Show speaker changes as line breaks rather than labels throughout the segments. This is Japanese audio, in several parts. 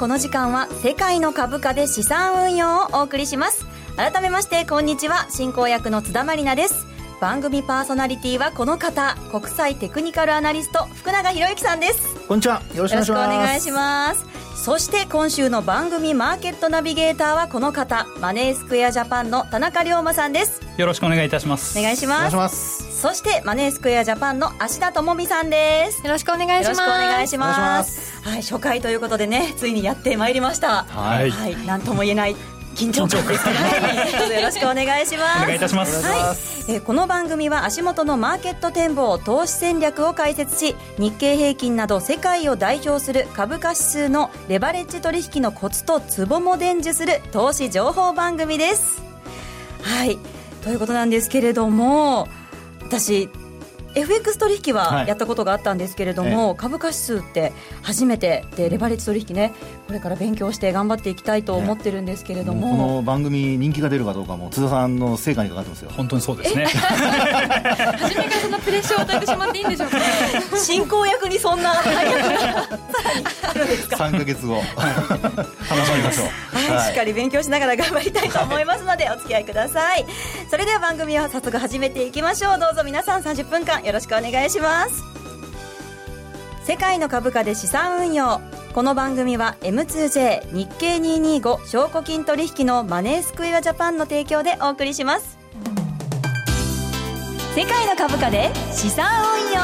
この時間は世界の株価で資産運用をお送りします。改めましてこんにちは。進行役の津田まりなです。番組パーソナリティはこの方。国際テクニカルアナリスト福永博之さんです。
こんにちは。よろしくお願いし
ますそして今週の番組マーケットナビゲーターはこの方マネースクエアジャパンの田中龍馬さんです。
よろしくお願いいたします。
お願いします。そしてマネースクエアジャパンの芦田智美さんです。
よろしくお願いします。よろしくお
願いします。はい初回ということでねついにやってまいりました。はい、はい、なんとも言えない緊張感ですはい、よろしくお願いします。
お願いいたします。
はい、えー、この番組は足元のマーケット展望投資戦略を解説し日経平均など世界を代表する株価指数のレバレッジ取引のコツとツボも伝授する投資情報番組です。はい。ということなんですけれども私 FX 取引はやったことがあったんですけれども、はい、株価指数って初めてでレバレッジ取引ねこれから勉強して頑張っていきたいと思ってるんですけれども、
ね、この番組人気が出るかどうかも津田さんの成果にかかってますよ。
本当にそうですね。
初めからそんなプレッシャーを与えてしまっていいんでしょうか。
進行役にそんな。大役がさらに
あるんですか3か月後 話しましょ
う、はい、しっかり勉強しながら頑張りたいと思いますのでお付き合いください。それでは番組を早速始めていきましょう。どうぞ皆さん30分間よろしくお願いします。世界の株価で資産運用この番組は M2J 日経225証拠金取引のマネースクエアジャパンの提供でお送りします。世界の株価で資産運用。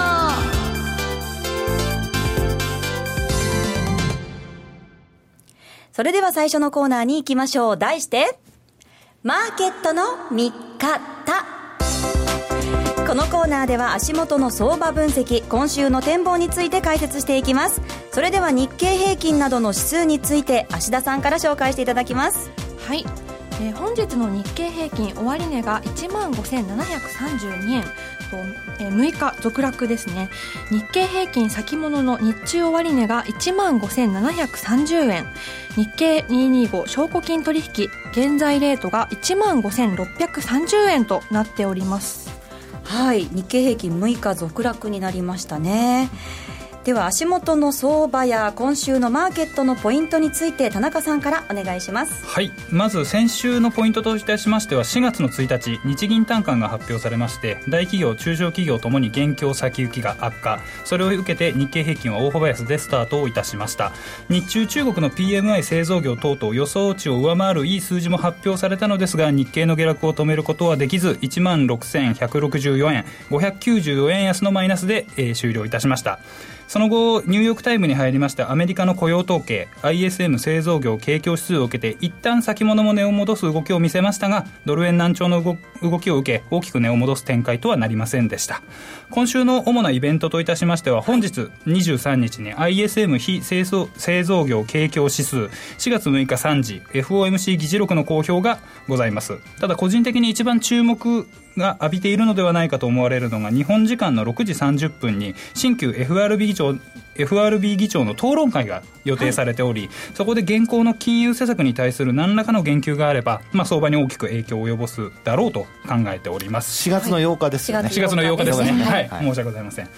それでは最初のコーナーに行きましょう。題してマーケットの見方。このコーナーでは足元の相場分析今週の展望について解説していきます。それでは日経平均などの指数について芦田さんから紹介していただきます。
はい、えー、本日の日経平均終値が1万5732円。と、えー、6日続落ですね。日経平均先物の日中終値が1万5730円。日経225証拠金取引現在レートが1万5630円となっております。
はい。日経平均6日続落になりましたね。では足元の相場や今週のマーケットのポイントについて田中さんからお願いします。
はい。まず先週のポイントといたしましては4月の1日日銀短観が発表されまして大企業中小企業ともに現況先行きが悪化。それを受けて日経平均は大幅安でスタートをいたしました。日中中国の PMI 製造業等々予想値を上回るいい数字も発表されたのですが日経の下落を止めることはできず1万6164円594円安のマイナスで、えー、終了いたしました。その後ニューヨーク・タイムに入りましてアメリカの雇用統計 ISM 製造業景況指数を受けて一旦先物も値を戻す動きを見せましたがドル円難聴の動きを受け大きく値を戻す展開とはなりませんでした。今週の主なイベントといたしましては本日23日に ISM 非製造製造業景況指数4月6日3時 FOMC 議事録の公表がございます。ただ個人的に一番注目が浴びているのではないかと思われるのが日本時間の6時30分に新旧 FRB 長 FRB 議長の討論会が予定されており、はい、そこで現行の金融政策に対する何らかの言及があれば、まあ、相場に大きく影響を及ぼすだろうと考えております。
4月の8日ですよね、
はい、4月の8日ですね、はい、はい、申し訳ございません。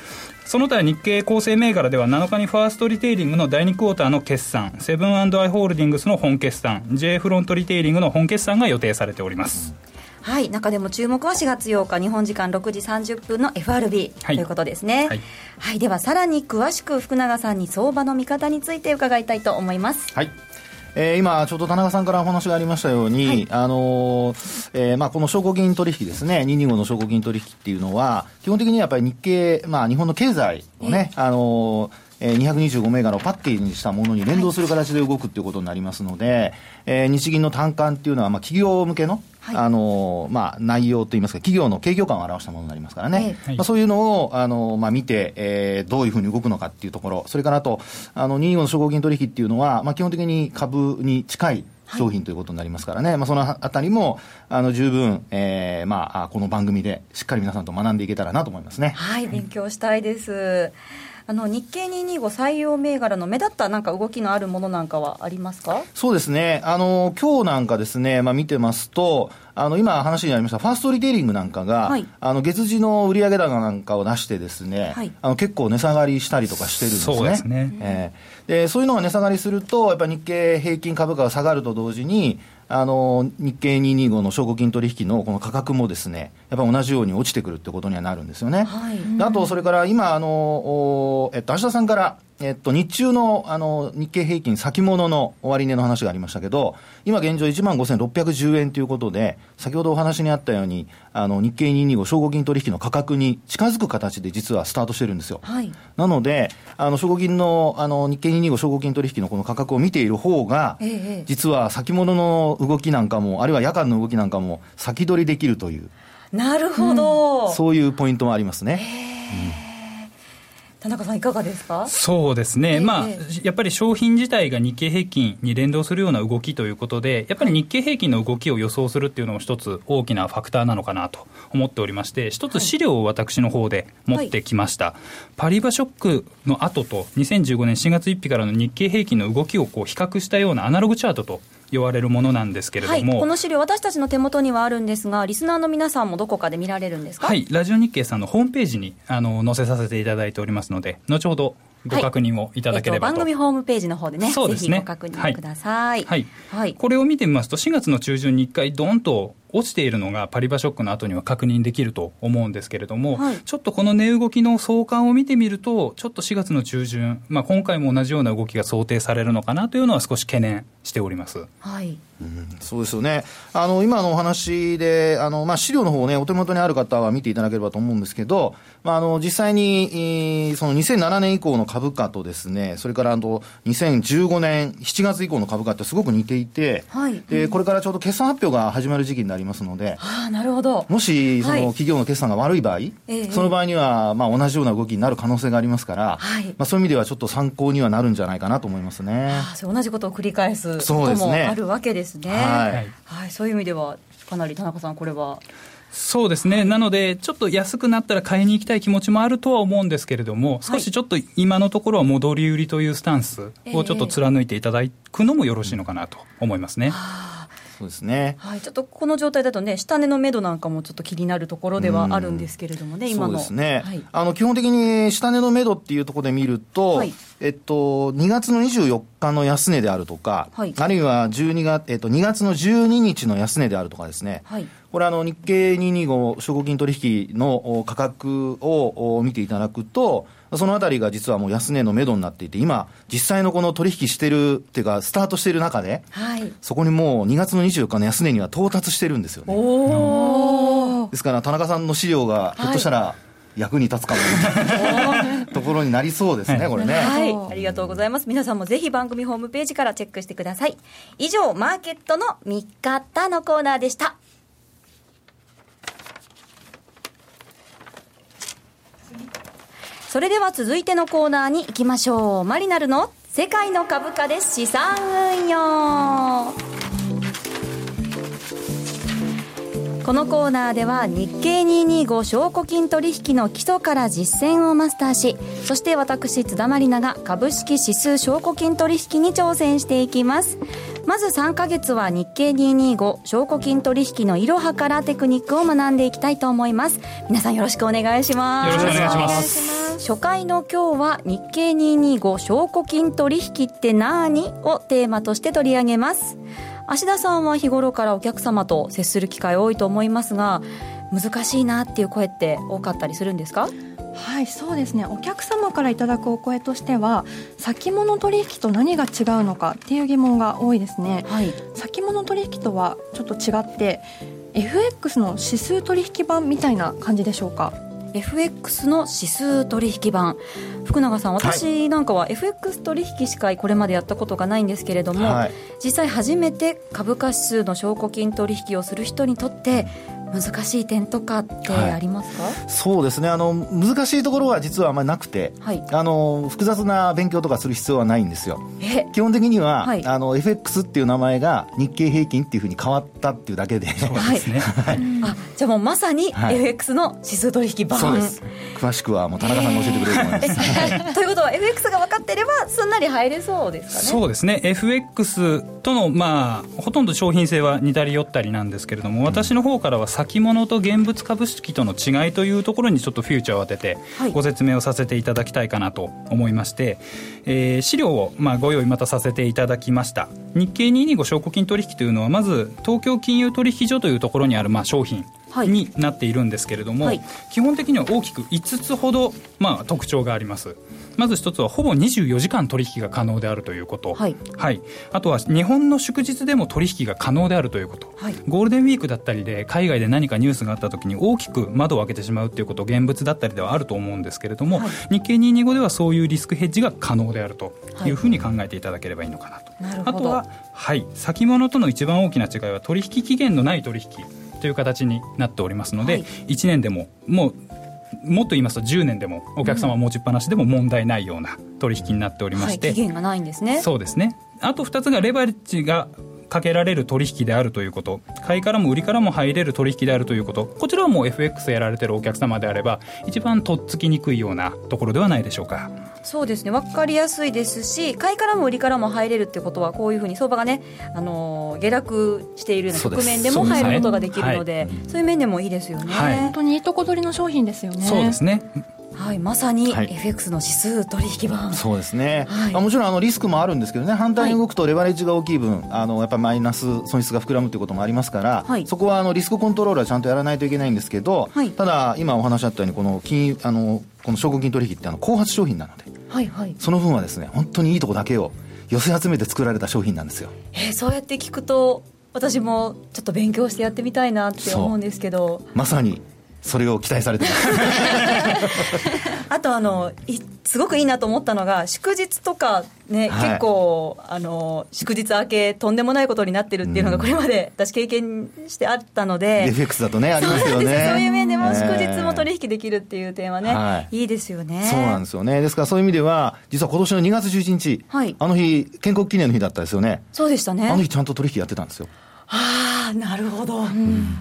その他日経構成銘柄では7日にファーストリテイリングの第2クォーターの決算セブンアイ・ホールディングスの本決算 J フロントリテイリングの本決算が予定されております、うん
はい中でも注目は4月8日日本時間6時30分の FRB、はい、ということですね、はい、はい、ではさらに詳しく福永さんに相場の見方について伺いたいと思います。
はい。えー、今、ちょうど田中さんからお話がありましたように、はい、あのー、えー、まあ、この証拠金取引ですね、225の証拠金取引っていうのは、基本的にやっぱり日経、まあ、日本の経済をね、あのーえー、225銘柄をパッケージにしたものに連動する形で動くっていうことになりますので、えー、日銀の単価っていうのは、まあ、企業向けの、はい、あのまあ、内容といいますか、企業の景況感を表したものになりますからね、はい、まあ、そういうのをあの、まあ、見て、えー、どういうふうに動くのかっていうところ、それからあと、あの225の証拠金取引っていうのは、まあ、基本的に株に近い商品ということになりますからね、はい、まあ、そのあたりもあの十分、えーまあ、この番組でしっかり皆さんと学んでいけたらなと思いますね。
はい、勉強したいです。あの日経225採用銘柄の目立ったなんか動きのあるものなんかはありますか？
そうですね、あの今日なんかですね、まあ、見てますと、あの今、話にありました、ファーストリテイリングなんかが、はい、あの月次の売上高なんかを出して、ですね、はい、あの結構値下がりしたりとかしてるんですね。そうですね、えー、でそういうのが値下がりすると、やっぱり日経平均株価が下がると同時に、あの日経225の証拠金取引のこの価格もですね、やっぱ同じように落ちてくるってことにはなるんですよね。はい、あと、それから今、あの、えっと、橋田さんから、えっと、日中のあの日経平均先物の終値の話がありましたけど、今現状1万5610円ということで、先ほどお話にあったように、あの日経225証拠金取引の価格に近づく形で実はスタートしてるんですよ。はい、なので、あの証拠金のあの日経225証拠金取引のこの価格を見ている方が、ええ、実は先物の動きなんかも、あるいは夜間の動きなんかも先取りできるという。
なるほど、
うん、そういうポイントもありますね。
うん田中さん、いかがですか？
そうですね、えー、まあ、やっぱり商品自体が日経平均に連動するような動きということで、やっぱり日経平均の動きを予想するっていうのも一つ大きなファクターなのかなと思っておりまして、一つ資料を私の方で持ってきました。はい、パリバショックの後と、2015年4月1日からの日経平均の動きをこう比較したようなアナログチャートと言われるものなんですけれども、
はい、この資料、私たちの手元にはあるんですが、リスナーの皆さんもどこかで見られるんですか、
はい、ラジオ日経さんのホームページにあの載せさせていただいておりますので、後ほどご確認をいただければと、はいえ
っと、番組ホームページの方でね、そうですね。ぜひご確認ください、
はい、はい、これを見てみますと、4月の中旬に1回、どんと落ちているのがパリバショックの後には確認できると思うんですけれども、はい、ちょっとこの値動きの相関を見てみると、ちょっと4月の中旬、まあ、今回も同じような動きが想定されるのかなというのは少し懸念しております。
はいうん、そうですよね。あの、今のお話で、あの、まあ、資料の方ね、お手元にある方は見ていただければと思うんですけど、まあ、あの、実際に、その2007年以降の株価とですね、それからあの、2015年7月以降の株価ってすごく似ていて、はい、で、これからちょうど決算発表が始まる時期になりますので、
あなるほど。
もし、その企業の決算が悪い場合、はい、その場合には、まあ、同じような動きになる可能性がありますから、はい、まあ、そういう意味ではちょっと参考にはなるんじゃないかなと思いますね。あ
同じことを繰り返すこともあるわけですね。はい、はい、そういう意味では、かなり田中さん、これは。
そうですね、なので、ちょっと安くなったら買いに行きたい気持ちもあるとは思うんですけれども、少しちょっと今のところは戻り売りというスタンスをちょっと貫いていただくのもよろしいのかなと思いますね。
そうですね、
はい、ちょっとこの状態だとね、下値の目処なんかもちょっと気になるところではあるんですけれどもね、今
の。そうですね、はい、あの基本的に下値の目処っていうところで見ると、はい、えっと、2月の24日の安値であるとか、はい、あるいは12月、えっと、2月の12日の安値であるとかですね、はい、これあの、日経225証拠金取引の価格を見ていただくと、そのあたりが実はもう安値のめどになっていて、今、実際のこの取引してるっていうか、スタートしている中で、はい、そこにもう2月の24日の安値には到達してるんですよね。ですから、田中さんの資料がひょっとしたら、役に立つかも、はい、ところになりそうですね、これね。
はい、ありがとうございます。皆さんもぜひ番組ホームページからチェックしてください。以上、マーケットの3日のコーナーでした。それでは続いてのコーナーに行きましょう。マリナルの世界の株価で資産運用。このコーナーでは日経225証拠金取引の基礎から実践をマスターしそして私津田まりなが株式指数証拠金取引に挑戦していきます。まず3ヶ月は日経225証拠金取引のいろはからテクニックを学んでいきたいと思います。皆さんよろしくお願いします。
よろしくお願いします
初回の今日は日経225証拠金取引って何をテーマとして取り上げます？芦田さんは日頃からお客様と接する機会多いと思いますが難しいなっていう声って多かったりするんですか？
はいそうですね。お客様からいただくお声としては先物取引と何が違うのかっていう疑問が多いですね、はい、先物取引とはちょっと違って FX の指数取引版みたいな感じでしょうか？
FX の指数取引版。福永さん私なんかは FX 取引しかこれまでやったことがないんですけれども、はい、実際初めて株価指数の証拠金取引をする人にとって難しい点とかってありますか、はい、
そうですね。あの難しいところは実はあんまりなくて、はい、あの複雑な勉強とかする必要はないんですよ。基本的には、はい、あの FX っていう名前が日経平均っていうふうに変わったっていうだけで。そうですね、
はい、あじゃあもうまさに FX の指数取引版、そうです。
詳しくはもう田中さんが教えてくれると思い
ます、ということは FX が分かってればすんなり入れそうですかね？
そうですね。FX とのまあほとんど商品性は似たり寄ったりなんですけれども、私の方からは先物と現物株式との違いというところにちょっとフューチャーを当ててご説明をさせていただきたいかなと思いまして、えー、資料をまあご用意またさせていただきました。日経225証拠金取引というのはまず東京金融取引所というところにあるまあ商品になっているんですけれども、はい、基本的には大きく5つほど、まあ、特徴がありますまず一つはほぼ24時間取引が可能であるということ、はい、はい、あとは日本の祝日でも取引が可能であるということ、はい、ゴールデンウィークだったりで海外で何かニュースがあった時に大きく窓を開けてしまうということ現物だったりではあると思うんですけれども、はい、日経225ではそういうリスクヘッジが可能であるというふうに考えていただければいいのかなと、あとは、はい、先物との一番大きな違いは取引期限のない取引という形になっておりますので、はい、1年でももうもっと言いますと10年でもお客様持ちっぱなしでも問題ないような取引になっておりまして、
はい、期限がないんですね。
そうですね。あと2つがレバレッジがかけられる取引であるということ。買いからも売りからも入れる取引であるということ。こちらはもう FX やられてるお客様であれば一番とっつきにくいようなところではないでしょうか
そうですね。分かりやすいですし買いからも売りからも入れるってことはこういうふうに相場がね、あのー、下落しているような局面でも入ることができるのでそういう面でもいいですよね、
はい、本当にいいとこ取りの商品ですよね。
そうですね
はい、まさに FX の指数取引版、
そうですね、はい、あもちろんあのリスクもあるんですけどね。反対に動くとレバレッジが大きい分、あのやっぱマイナス損失が膨らむということもありますから、はい、そこはあのリスクコントロールはちゃんとやらないといけないんですけど、はい、ただ今お話あったようにこの金あのこの証拠金取引ってあの後発商品なので、はいはい、その分はですね本当にいいとこだけを寄せ集めて作られた商品なんですよ。
えー、そうやって聞くと私もちょっと勉強してやってみたいなって思うんですけど。
まさにそれを期待されてます。
あとあのすごくいいなと思ったのが祝日とかね、はい、結構あの祝日明けとんでもないことになってるっていうのがこれまで私経験してあったので、
うん、FX だとねありますよね。
そういう面でも祝日も取引できるっていう点はね、はい、いいですよね。
そうなんですよね。ですからそういう意味では実は今年の2月11日、はい、あの日建国記念の日だったですよね。
そうでしたね。
あの日ちゃんと取引やってたんですよ。
ああなるほど、うん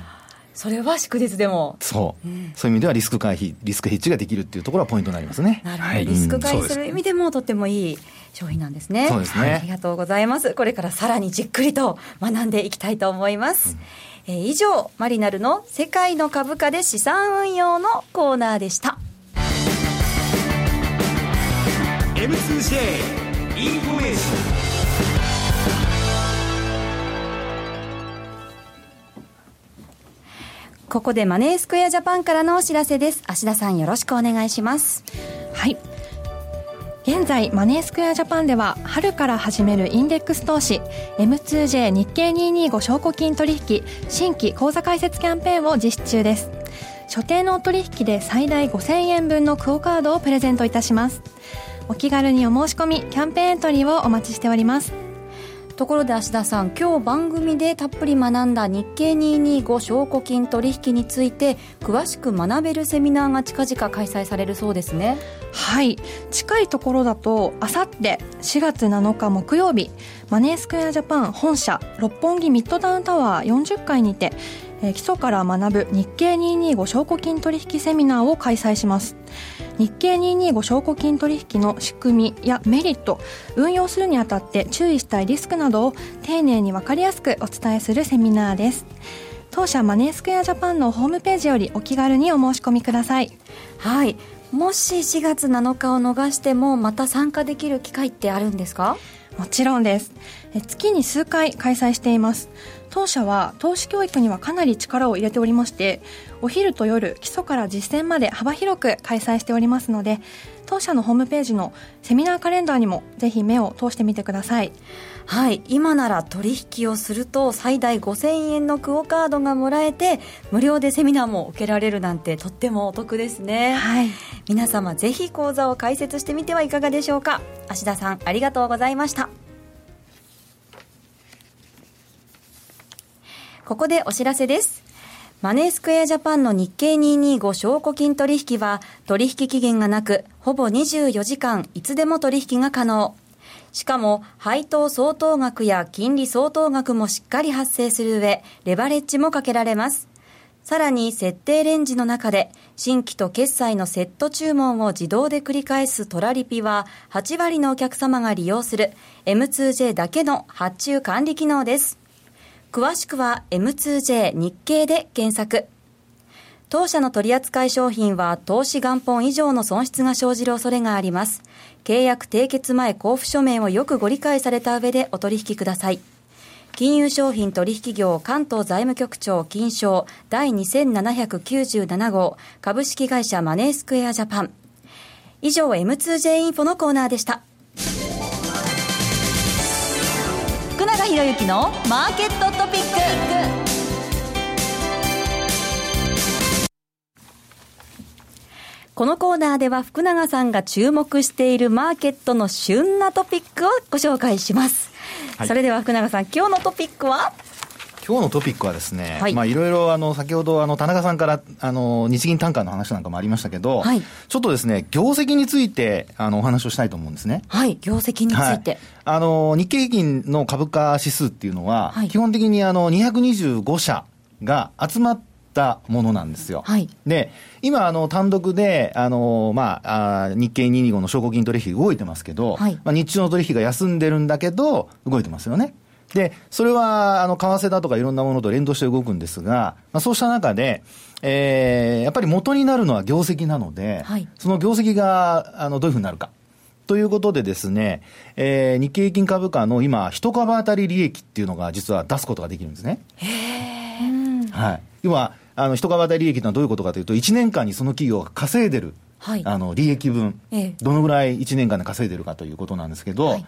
それは祝日でも。
そう、うん、そういう意味ではリスク回避リスクヘッジができるっていうところはポイントになりますね。
なるほど、はい、リスク回避する意味でもとってもいい商品なんですね。
そうですね、
ありがとうございます。これからさらにじっくりと学んでいきたいと思います、うん、えー、以上マリナルの世界の株価で資産運用のコーナーでした。M2J インフォメーションここでマネースクエアジャパンからのお知らせです。芦田さんよろしくお願いします。
はい。現在マネースクエアジャパンでは春から始めるインデックス投資 M2J 日経225証拠金取引新規口座開設キャンペーンを実施中です。所定のお取引で最大5000円分のクオカードをプレゼントいたします。お気軽にお申し込みキャンペーンエントリーをお待ちしております。
ところで芦田さん今日番組でたっぷり学んだ日経225証拠金取引について詳しく学べるセミナーが近々開催されるそうですね。
はい。近いところだとあさって4月7日木曜日マネースクエアジャパン本社六本木ミッドタウンタワー40階にてえ基礎から学ぶ日経225証拠金取引セミナーを開催します。日経225証拠金取引の仕組みやメリット運用するにあたって注意したいリスクなどを丁寧に分かりやすくお伝えするセミナーです。当社マネースクエアジャパンのホームページよりお気軽にお申し込みください。
はい。もし4月7日を逃してもまた参加できる機会ってあるんですか？
もちろんです。月に数回開催しています。当社は投資教育にはかなり力を入れておりましてお昼と夜基礎から実践まで幅広く開催しておりますので当社のホームページのセミナーカレンダーにもぜひ目を通してみてください。
はい。今なら取引をすると最大5000円のクオカードがもらえて無料でセミナーも受けられるなんてとってもお得ですね、はい、皆様ぜひ講座を開設してみてはいかがでしょうか。芦田さんありがとうございました。ここでお知らせです。マネースクエアジャパンの日経225証拠金取引は取引期限がなく、ほぼ24時間いつでも取引が可能。しかも、配当相当額や金利相当額もしっかり発生する上、レバレッジもかけられます。さらに、設定レンジの中で、新規と決済のセット注文を自動で繰り返すトラリピは、8割のお客様が利用する M2J だけの発注管理機能です。詳しくは M2J 日経で検索。当社の取扱い商品は投資元本以上の損失が生じる恐れがあります。契約締結前交付書面をよくご理解された上でお取引ください。金融商品取引業関東財務局長金賞第2797号株式会社マネースクエアジャパン。以上 M2J インフォのコーナーでした。博之のマーケットトピック。このコーナーでは福永さんが注目しているマーケットの旬なトピックをご紹介します、はい、それでは福永さん今日のトピックは？
今日のトピックはですね、はい、まあいろいろあの先ほどあの田中さんからあの日銀単価の話なんかもありましたけど、はい、ちょっとですね業績についてあのお話をしたいと思うんですね。
はい、業績について。はい、
あの日経平均の株価指数っていうのは、基本的にあの225社が集まったものなんですよ。はい、で、今、あの、単独で、あの、まあ、あ日経225の証拠金取引動いてますけど、はい、まあ、日中の取引が休んでるんだけど、動いてますよね。で、それは、あの、為替だとかいろんなものと連動して動くんですが、まあ、そうした中で、えー、やっぱり元になるのは業績なので、はい、その業績が、あの、どういうふうになるか。ということでですね、えー、日経平均株価の今、一株当たり利益っていうのが実は出すことができるんですね。へはい。要は、あの、一株当たり利益というのはどういうことかというと、1年間にその企業が稼いでるはい、あの利益分、ええ、どのぐらい1年間で稼いでるかということなんですけど、はい、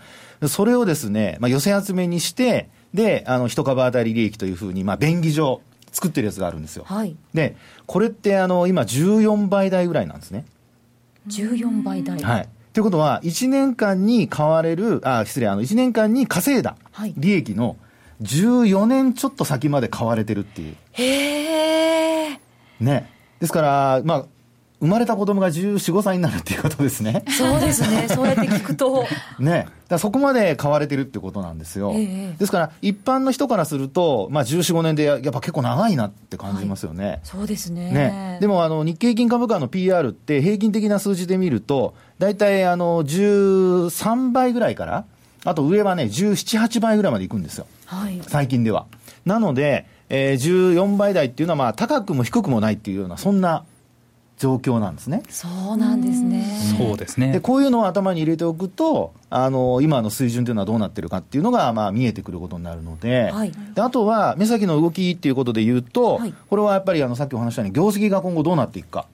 それをですね、まあ、寄せ集めにして、で、あの、一株当たり利益というふうに、まあ、便宜上、作ってるやつがあるんですよ。はい、で、これって、あの、今、14倍台ぐらいなんですね。
14倍台
はい。ということは、1年間に買われる、あ、失礼、あの、1年間に稼いだ利益の14年ちょっと先まで買われてるっていう。へえ。ね。ですから、まあ、生まれた子供が14、5歳になるっていうことですね。
そうですね。そうやって聞くと。
ね。だそこまで買われてるってことなんですよ。えー、ですから、一般の人からすると、まあ、14、5年でやっぱ結構長いなって感じますよね。はい、
そうですね。
ね。でも、あの、日経平均株価の PR って平均的な数字で見ると、大体、あの、13倍ぐらいから、あと上はね、17、8倍ぐらいまでいくんですよ。はい。最近では。なので、えー、14倍台っていうのは、まあ、高くも低くもないっていうような、そんな状況なんですね。
そうなんですね。
そうですね。
で、こういうのを頭に入れておくと、あの、今の水準というのはどうなってるかっていうのが、まあ、見えてくることになるので、はい、であとは、目先の動きっていうことで言うと、はい、これはやっぱり、あの、さっきお話したように、業績が今後どうなっていくか。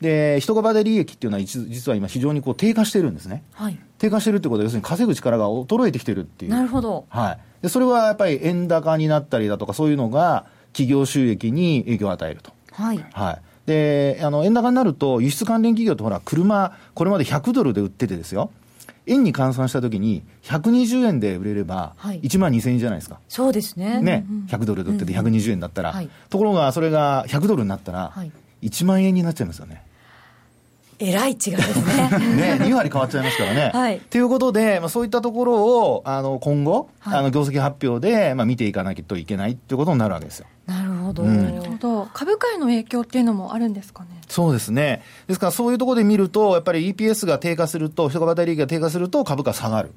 で、人株で利益っていうのは、実は今非常にこう低下してるんですね。はい、低下してるってことは、要するに稼ぐ力が衰えてきてるっていう。
なるほど。
はい。で、それはやっぱり円高になったりだとか、そういうのが企業収益に影響を与えると。はい。はい。で、あの、円高になると、輸出関連企業ってほら、車、これまで100ドルで売っててですよ。円に換算したときに、120円で売れれば、1万2000円じゃないですか。
そうですね。
ね、100ドルで売ってて120円だったら。ところが、それが100ドルになったら、1万円になっちゃいますよね。
えらい違いですね。
ね、2割変わっちゃいますからね。はい。ということで、まあ、そういったところを、あの、今後、はい、あの、業績発表で、まあ、見ていかなきゃいけないっていうことになるわけですよ。
なるほど。
うん、なるほど。株価への影響っていうのもあるんですかね？
そうですね。ですから、そういうところで見ると、やっぱり EPS が低下すると、人株当たり利益が低下すると、株価下がる。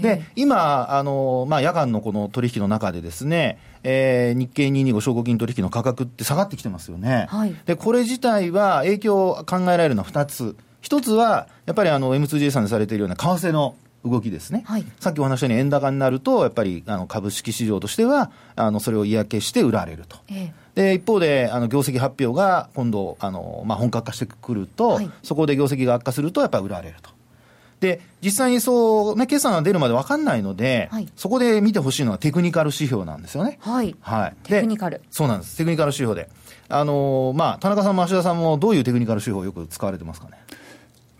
で、今、あの、まあ、夜間のこの取引の中でですね、えー、日経225証拠金取引の価格って下がってきてますよね。はい、で、これ自体は影響考えられるのは2つ。一つは、やっぱりあの M2J さんでされているような為替の動きですね、はい、さっきお話したように円高になると、やっぱりあの株式市場としては、あのそれを嫌気して売られると。ええ、で一方で、あの業績発表が今度、あのまあ、本格化してくると、はい、そこで業績が悪化すると、やっぱり売られると。で、実際にそう、ね、決算が出るまで分かんないので、はい、そこで見てほしいのはテクニカル指標なんですよね。
はい。はい。テクニカル。
そうなんです。テクニカル指標で。あのー、まあ、田中さんも芦田さんもどういうテクニカル指標をよく使われてますかね？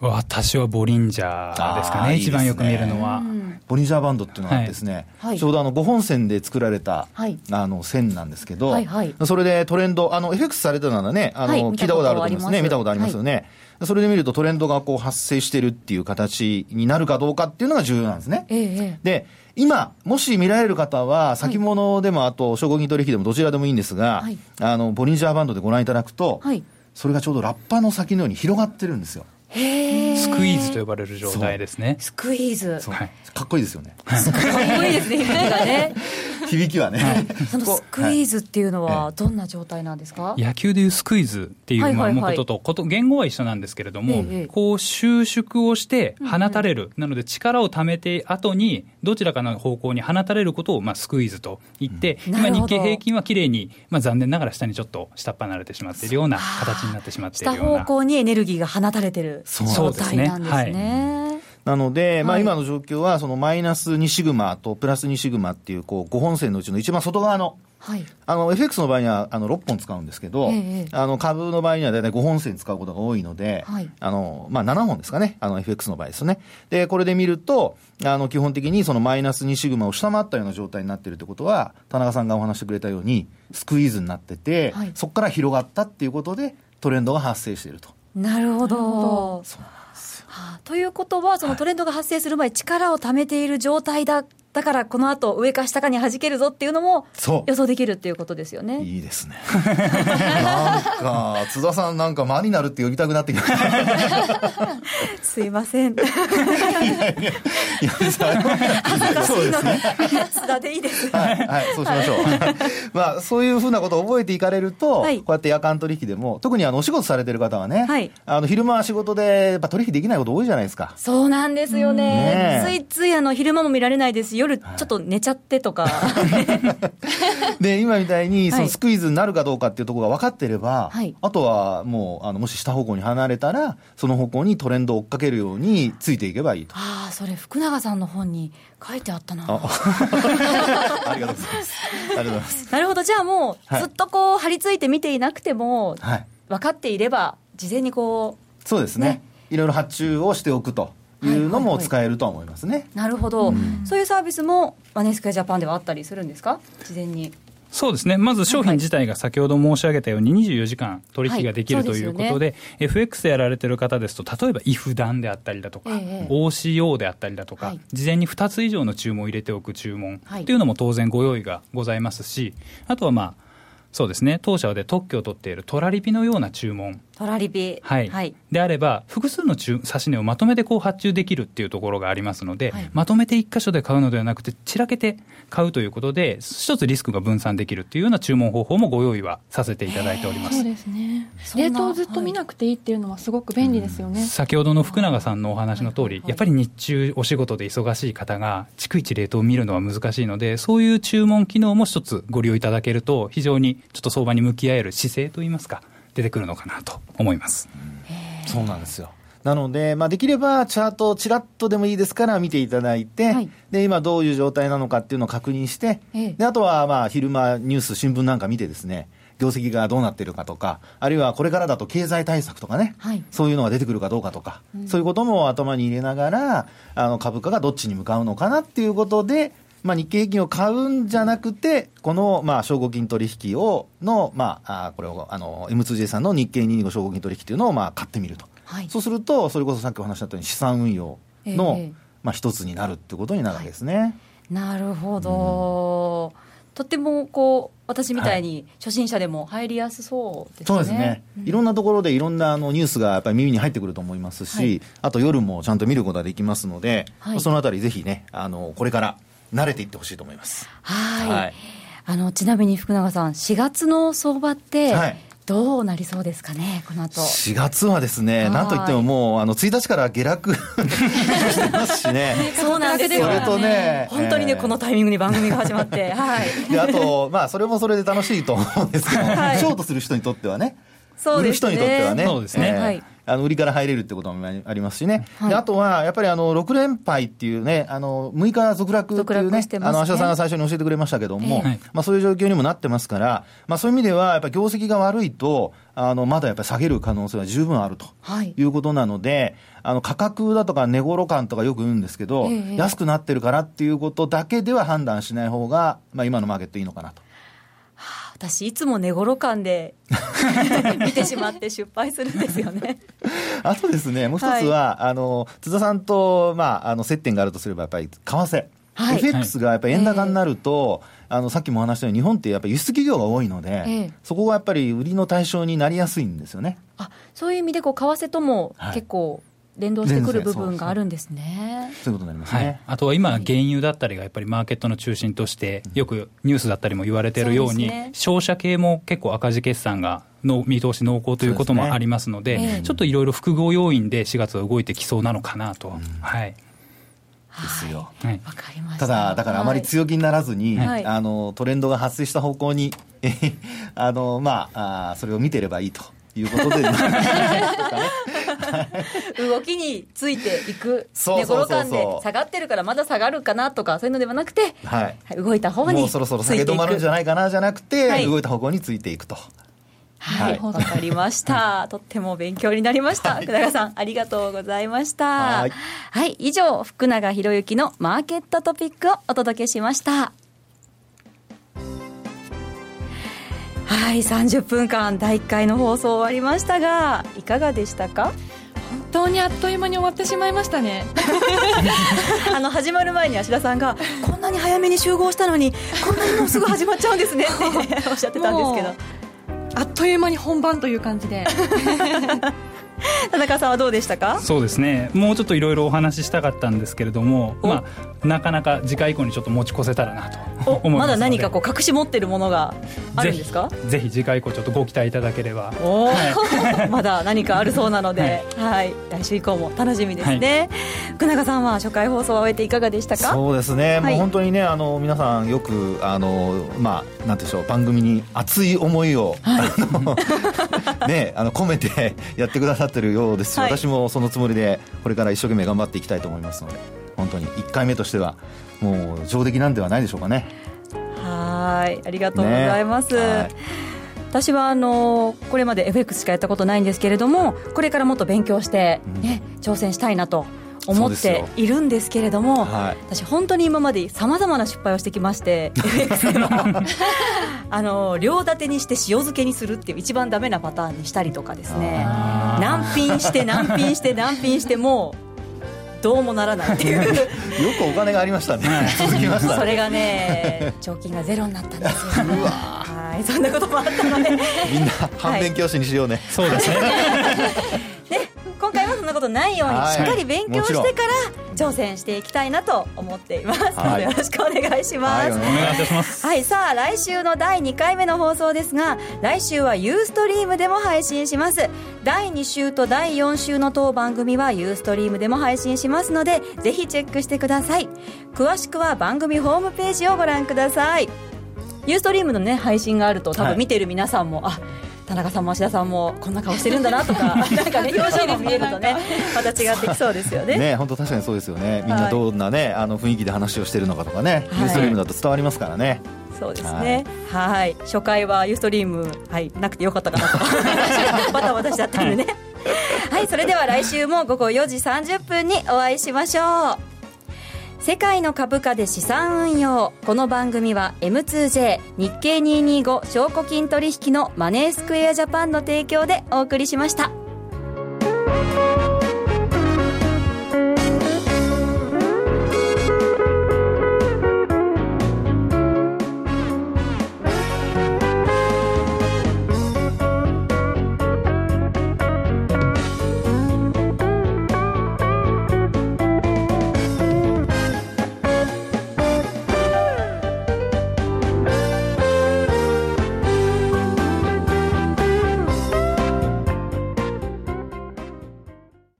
私はボリンジャーですかね、
あー
一番よく見えるのは。
ボリンジャーバンドっていうのはですね、
はい
ちょうどあの5本線で作られた、
はい
あの線なんですけど、
はいはい
それでトレンド、あの FX されてたのはね、あの、
はい
聞いたことあると思いますね、見
見たこととあります
ありますよね。それで見るとトレンドがこう発生してるっていう形になるかどうかっていうのが重要なんですね。
えええ
で、今、もし見られる方は、先物でも、あと、証拠金取引でもどちらでもいいんですが、
はい。
あの、ボリンジャーバンドでご覧いただくと、
はい。
それがちょうどラッパの先のように広がってるんですよ。
へえ。
スクイーズと呼ばれる状態ですね。
スクイーズ。
かっこいいですよね。
かっこいいですね響きがね。
はね。
そのスクイーズっていうのはどんな状態なんですか、
野球でいうスクイズっていう、
はいはいはい。
まあこととこと、言語は一緒なんですけれども、
ええ
こう収縮をして放たれる、なので力をためて後に、どちらかの方向に放たれることを、まあ、スクイズと言って、今、日経平均は綺麗に、まあ、残念ながら下にちょっと下っ端なれてしまっているような形になってしまってい
下
るような。
方向にエネルギーが放たれてる
そう
状態なんですね。
なので、まあ
はい
今の状況は、そのマイナス2シグマとプラス2シグマっていう、こう、5本線のうちの一番外側の、
はい。
あの、FX の場合には、あの、6本使うんですけど、
ええ
あの、株の場合には大体5本線使うことが多いので、
はい
あの、まあ、7本ですかね。あの、FX の場合ですね。で、これで見ると、あの、基本的にそのマイナス2シグマを下回ったような状態になっているということは、田中さんがお話してくれたように、スクイーズになってて、
はい
そこから広がったっていうことで、トレンドが発生していると。
なるほど。
そう
ということは、そのトレンドが発生する前、力を貯めている状態だ。だから、この後、上か下かに弾けるぞっていうのも予想できるっていうことですよね。
いいですね。なんか、津田さんなんか間になるって呼びたくなってきました。
すいません。
いやそうですね。
津田でいいです。
はい、はい、そうしましょう。まあ、そういうふうなことを覚えていかれると、
はい
こうやって夜間取引でも、特にあの、お仕事されてる方はね、
はい
あの、昼間は仕事で、やっぱ取引できないこと多いじゃないですか。
そうなんですよね。
ねえ
ついついあの昼間も見られないですし、夜ちょっと寝ちゃってとか。
で、今みたいに、そ
はい
のスクイズになるかどうかっていうところが分かってれば、
はい
あとはもう、あの、もし下方向に離れたら、その方向にトレンドを追っかけるようについていけばいいと。
ああ、それ福永さんの本に書いてあったな。
あ ありがとうございます。ありがとうございます。
なるほど。じゃあもう、
はい
ずっとこう、張り付いて見ていなくても、
はい。
分かっていれば、事前にこ
そうですね
ね
いろいろ発注をしておくというのも使えるとは思いますね。
う、なるほど、そういうサービスも、マネースクエアジャパンではあったりするんですか？事前に。
そうですね、まず商品自体が先ほど申し上げたように、24時間取引ができる
はい
ということで、FX でやられてる方ですと、例えば、イフダンであったりだとか、
ええ
OCO であったりだとか、
はい。
事前に2つ以上の注文を入れておく注文
はい。
っていうのも当然ご用意がございますし、あとはまあ、そうですね、当社で特許を取っているトラリピのような注文。
トラリピ。
はい
はい。
であれば、複数の注指値をまとめてこう発注できるっていうところがありますので、
はい
まとめて一箇所で買うのではなくて、散らけて買うということで、一つリスクが分散できるっていうような注文方法もご用意はさせていただいております。
そうですね冷凍をずっと見なくていいっていうのはすごく便利ですよね、
先ほどの福永さんのお話の通り、
はいはいはい
やっぱり日中お仕事で忙しい方が、逐一冷凍を見るのは難しいので、そういう注文機能も一つご利用いただけると、非常にちょっと相場に向き合える姿勢といいますか、出てくるのかなと思います。
そうなんですよ。なので、まあ、できればチャートをちらっとでもいいですから見ていただいて、
はい。
で、今どういう状態なのかっていうのを確認して、
ええ。
で、あとはまあ、昼間ニュース、新聞なんか見てですね、業績がどうなっているかとか、あるいはこれからだと経済対策とかね、
はい。
そういうのが出てくるかどうかとか、そういうことも頭に入れながら、あの株価がどっちに向かうのかなっていうことで、まあ、日経平均を買うんじゃなくて、この、まあ、証拠金取引を、の、まあ、あこれを、あの、M2J さんの日経225証拠金取引っていうのを、まあ、買ってみると。
はい。
そうすると、それこそさっきお話ししたように資産運用の、
ええ。
まあ、一つになるってことになるわけですね。
なるほど。とてもこう私みたいに初心者でも入りやすそうですね。
そうですね、いろんなところでいろんなあのニュースがやっぱり耳に入ってくると思いますし、
はい。
あと夜もちゃんと見ることができますので、
はい。
そのあたりぜひね、あの、これから慣れていってほしいと思います。
はい。
はい。
あのちなみに福永さん、4月の相場って
はい。
どうなりそうですかね、この後。
4月はですね、
はい。
なんといってももう、あの、1日から下落 してますしね。
そうなんですよ。
それとね、
本当にね、
えー。
このタイミングに番組が始まって、はい。
であと、まあ、それもそれで楽しいと思うんですけど、
はい。
ショートする人にとってはね、売る人にとってはね、
そうですね。
はい
あの売りから入れるってこともありますしね、
はい。
であとはやっぱりあの6連敗っていうね、あの6日続落っていうね芦田さんが最初に教えてくれましたけども、
ええはい。
まあ、そういう状況にもなってますから、まあ、そういう意味では、やっぱり業績が悪いと、あのまだやっぱり下げる可能性は十分あると。
はい。
いうことなので、あの価格だとか値頃感とかよく言うんですけど、
ええ。
安くなってるからっていうことだけでは判断しない方が、まあ、今のマーケットいいのかなと。
私いつも寝頃感で 見てしまって失敗するんですよね。
あとですね、もう一つは、あの、津田さんと、まあ、あの、接点があるとすれば、やっぱり、為替。
はい。
FX がやっぱり円高になると、あの、さっきもお話したように、日本ってやっぱり輸出企業が多いので、
ええ。
そこがやっぱり売りの対象になりやすいんですよね。
あそういう意味でこう為替とも
はい。
結構連動してくる部分があるんですね。
そういうことになります
はい
ね。、
あとは今、原油だったりがやっぱりマーケットの中心として、よくニュースだったりも言われているように、
ね
商社系も結構赤字決算がの見通し濃厚ということもありますので、
ですねええ
ちょっといろいろ複合要因で4月は動いてきそうなのかなと。はい
ですよ。
はい
わかりました。
ただ、だからあまり強気にならずに、
はい
あの、トレンドが発生した方向に、あの、まあ、あーそれを見てればいいということで、
動きについていく寝
そうそうそうそう
頃感で下がってるからまだ下がるかなとかそういうのではなくて、
はい。
はい動いた方に
もうそろそろ下げ止まるんじゃないかなじゃなくて、
はい
動いた方向についていくと。
はい、
はい
わかりました。とっても勉強になりました。福永さん、ありがとうございました。
はい
はい、以上、福永博之のマーケットトピックをお届けしました。はい、30分間第1回の放送終わりましたが、いかがでしたか？
本当にあっという間に終わってしまいましたね。
あの始まる前に芦田さんがこんなに早めに集合したのにこんなにもうすぐ始まっちゃうんですねって おっしゃってたんですけど。
あっという間に本番という感じで
田中さんはどうでしたか？
そうですね、もうちょっといろいろお話ししたかったんですけれども、
お。
まあ、なかなか次回以降にちょっと持ち越せたらなと思いますので。
まだ何かこう隠し持ってるものがあるんですか？
ぜひぜひ次回以降ちょっとご期待いただければ。
おー。まだ何かあるそうなので、はい。来週以降も楽しみですね、福永さんは初回放送を終えていかがでしたか？
そうですね、
はい。
もう本当にね、あの皆さん、よくあの、まあ、なんていうんでしょう、番組に熱い思いを、あのね、あの込めてやってくださってるようですし、
はい。
私もそのつもりで、これから一生懸命頑張っていきたいと思いますので、本当に1回目としては、もう上出来なんではないでしょうかね。
はい。ありがとうございます、
ね。はい。
私はあのこれまで FX しかやったことないんですけれどもこれからもっと勉強して、ね挑戦したいなと思っているんですけれども、
はい。
私本当に今までさまざまな失敗をしてきまして FX では あの両立てにして塩漬けにするっていう一番ダメなパターンにしたりとかですね。難品して難品して難品してもうどうもならないっていう。
よくお金がありましたね、続きました
それがね賞金がゼロになったんですよ。はい。そんなこともあったので、ね、
みんな反面教師にしようね。
そうですね
なことないように
はい。
しっかり勉強して
も
から挑戦していきたいなと思っています。の
はい。
でよろしくお願いします、
はいお
お願いいたします。
はい、さあ来週の第2回目の放送ですが来週はユーストリームでも配信します。第2週と第4週の当番組はユーストリームでも配信しますのでぜひチェックしてください。詳しくは番組ホームページをご覧ください。ユーストリームのね配信があると多
はい。
分見てる皆さんも、あ田中さんも芦田さんもこんな顔してるんだなとか なんかね表情も見えるとねまた違ってきそうですよね
ね、本当確かにそうですよね。みんなどんなね、あの雰囲気で話をしてるのかとかね、
はい
ニューストリームだと伝わりますからね。
そうですね。はい。初回はユーストリーム、はい、なくてよかったかなと。バタバタしちゃったんでね。はい、それでは来週も午後4時30分にお会いしましょう。世界の株価で資産運用。この番組は M2J 日経225証拠金取引のマネースクエアジャパンの提供でお送りしました。